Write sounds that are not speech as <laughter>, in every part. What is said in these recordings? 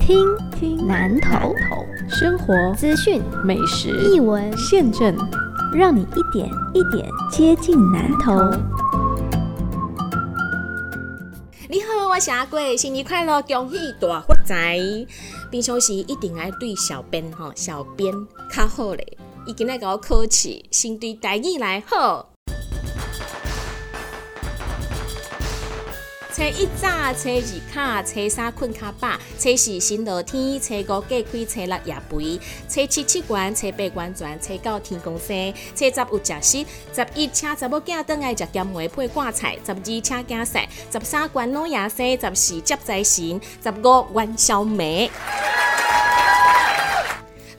听听南头生活资讯美食译文现政，让你一点一点接近南头。你好，我是阿贵，新年快乐，恭喜大发财！平常时一定爱对小编吼，小编较好咧，伊今日甲我考试，先对台语来好。初一早，初二卡，初三困卡饱，初四新落天，初五过开，初六夜肥，初七七关，初八关全，初九天公生，初十有食食，十一请查某囝倒来食咸糜配挂菜，十二请囝婿，十三关老爷生，十四接财神，十五元宵梅。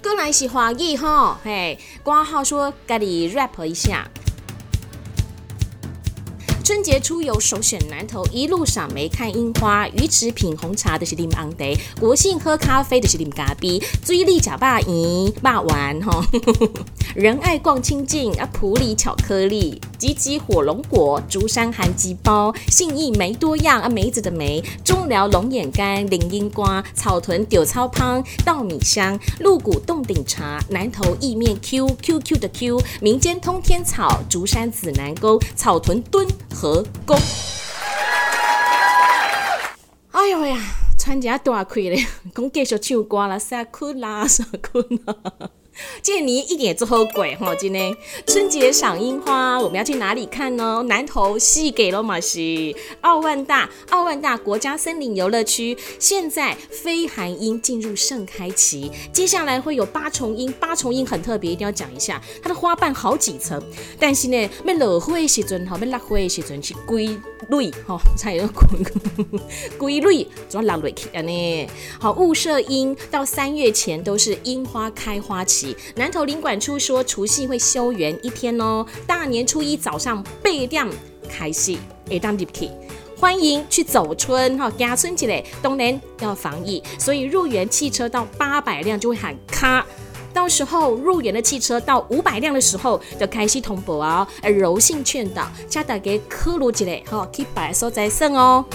过来是华语吼，嘿，挂号说家己 rap 一下。春节出游首选南投，一路赏梅看樱花，鱼池品红茶的是啉昂茶，国庆喝咖啡的是啉咖啡，追力假霸赢霸丸哈，<laughs> 仁爱逛清净啊，普里巧克力，吉吉火龙果，竹山韩鸡包，信义梅多样啊，梅子的梅，中寮龙眼干，林樱瓜，草屯丢草汤，稻米香，鹿谷洞顶茶，南投意面 Q Q Q 的 Q，民间通天草，竹山紫南沟，草屯墩。和工。哎呦呀，穿一下大气咧，讲继续唱歌啦，撒困啦，撒困啦。今年一点做后鬼哈！今天春节赏樱花，我们要去哪里看呢？南投西给了马西奥万大奥万大国家森林游乐区，现在飞寒樱进入盛开期，接下来会有八重樱。八重樱很特别，一定要讲一下，它的花瓣好几层，但是呢，要落花的时阵哈，要落花的时阵是归蕊哈，才有归蕊，主要落落去啊呢。好，雾社樱到三月前都是樱花开花期。南投领馆处说，除夕会休园一天哦。大年初一早上八点开始，会当入去，欢迎去走春哈，家春节嘞，当然要防疫，所以入园汽车到八百辆就会喊卡，到时候入园的汽车到五百辆的时候就开始通报啊，柔性劝导，加大家科鲁起来哈，去白所在省哦。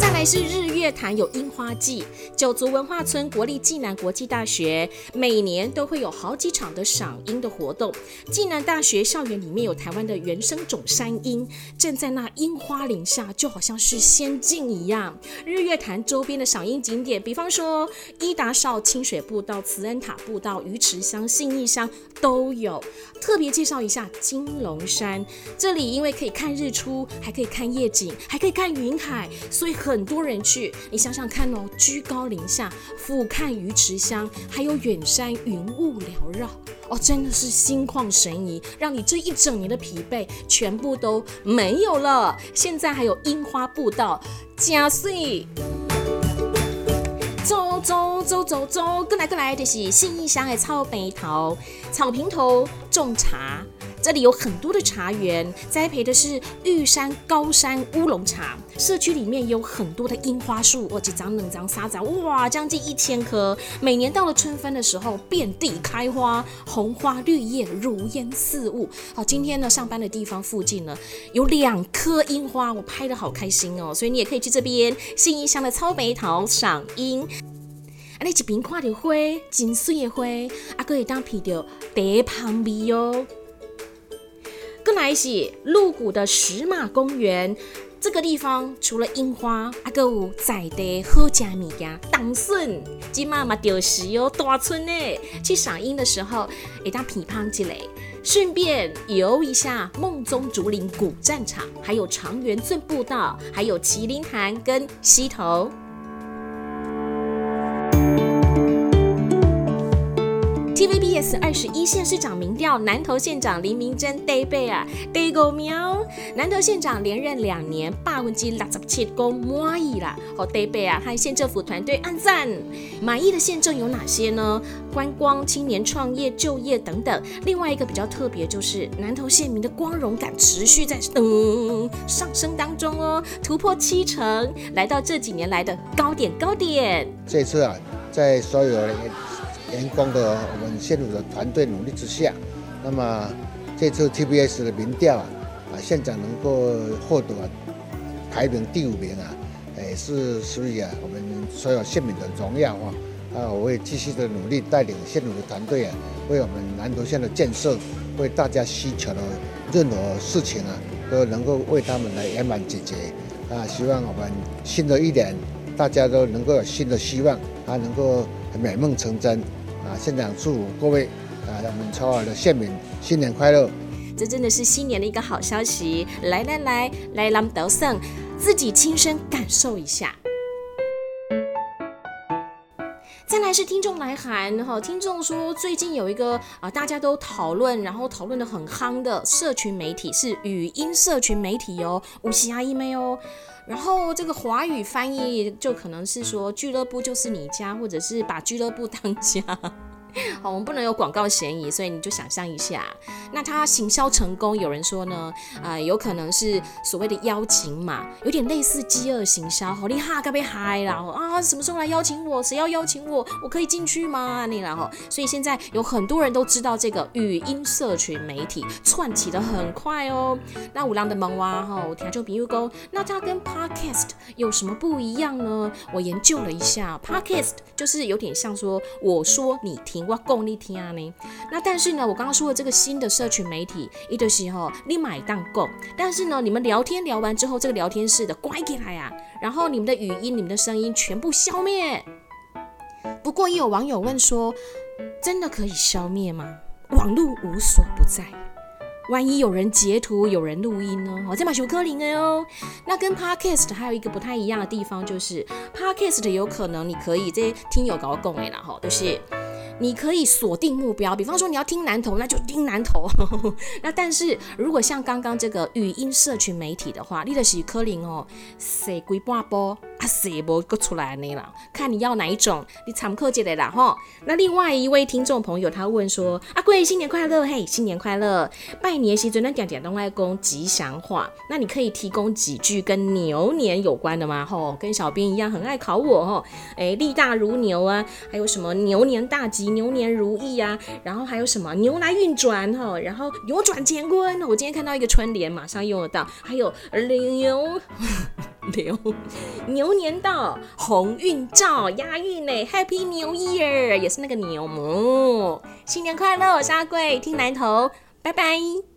再来是日。月坛有樱花季，九族文化村国立暨南国际大学每年都会有好几场的赏樱的活动。暨南大学校园里面有台湾的原生种山樱，站在那樱花林下，就好像是仙境一样。日月潭周边的赏樱景点，比方说伊达少清水步道、慈恩塔步道、鱼池乡、信义乡都有。特别介绍一下金龙山，这里因为可以看日出，还可以看夜景，还可以看云海，所以很多人去。你想想看哦，居高临下俯瞰鱼池乡，还有远山云雾缭绕，哦，真的是心旷神怡，让你这一整年的疲惫全部都没有了。现在还有樱花步道，加水，走走走走走，过来过来，就是信义乡的草坪头，草坪头种茶。这里有很多的茶园，栽培的是玉山高山乌龙茶。社区里面有很多的樱花树，哇，几张、两张、三张，哇，将近一千棵。每年到了春分的时候，遍地开花，红花绿叶如烟似雾。好，今天呢，上班的地方附近呢，有两棵樱花，我拍的好开心哦。所以你也可以去这边新义乡的草莓桃赏樱。啊，你一边看着花，真水的花，啊，可以当品着茶旁味哦。更来是鹿谷的石马公园，这个地方除了樱花，啊，个有在地好食物件，当笋，今妈妈就是哦，大村呢。去赏樱的时候，会当皮胖之类，顺便游一下梦中竹林古战场，还有长园镇步道，还有麒麟潭跟溪头。TVBS 二十一县市长民调，南投县长林明珍得贝啊，得个喵！南投县长连任两年，百分之六十七公满意啦，好得贝啊，和县政府团队按赞。满意的县政有哪些呢？观光、青年创业、就业等等。另外一个比较特别，就是南投县民的光荣感持续在嗯上升当中哦，突破七成，来到这几年来的高点高点。这次啊，在所有。员工的我们县府的团队努力之下，那么这次 TBS 的民调啊，啊县长能够获得排名第五名啊，也是属于啊我们所有县民的荣耀啊。啊，我会继续的努力带领县府的团队啊，为我们南投县的建设，为大家需求的任何事情啊，都能够为他们来圆满解决。啊，希望我们新的一年，大家都能够有新的希望，啊，能够美梦成真。啊，现场祝各位啊，我们超尔的县民新年快乐。这真的是新年的一个好消息！来来来，来兰德胜，自己亲身感受一下。再来是听众来函哈，听众说最近有一个啊，大家都讨论，然后讨论的很夯的社群媒体是语音社群媒体哦，五七阿姨妹哦，然后这个华语翻译就可能是说俱乐部就是你家，或者是把俱乐部当家。<laughs> 好，我们不能有广告嫌疑，所以你就想象一下，那他行销成功，有人说呢，啊，有可能是所谓的邀请码，有点类似饥饿行销，好厉害，该被嗨了啊，什么时候来邀请我？谁要邀请我？我可以进去吗？那然后，所以现在有很多人都知道这个语音社群媒体窜起的很快哦。那五郎的萌娃哈，我听就比如说，那它跟 podcast 有什么不一样呢？我研究了一下，podcast 就是有点像说我说你听。我讲你听呢，那但是呢，我刚刚说的这个新的社群媒体，一的时候你买当够，但是呢，你们聊天聊完之后，这个聊天室的关起来呀，然后你们的语音、你们的声音全部消灭。不过也有网友问说，真的可以消灭吗？网络无所不在，万一有人截图、有人录音呢？哦，这把修科林的哟。那跟 Podcast 还有一个不太一样的地方，就是 Podcast 有可能你可以这些听友搞共诶啦，哈，就是。你可以锁定目标，比方说你要听南投，那就听南投。<laughs> 那但是如果像刚刚这个语音社群媒体的话，你的是柯林哦，谁鬼半波啊，谁不个出来呢啦？看你要哪一种，你常客接的啦哈。那另外一位听众朋友他问说：阿贵新年快乐，嘿，新年快乐，拜年时准那点点东爱公吉祥话，那你可以提供几句跟牛年有关的吗？吼，跟小编一样很爱考我吼，哎，力大如牛啊，还有什么牛年大吉？牛年如意啊，然后还有什么牛来运转哈，然后扭转乾坤。我今天看到一个春联，马上用得到。还有牛 <laughs> 牛牛年到，鸿运照，押韵呢，Happy New Year，也是那个牛。新年快乐，我是阿贵，听南头，拜拜。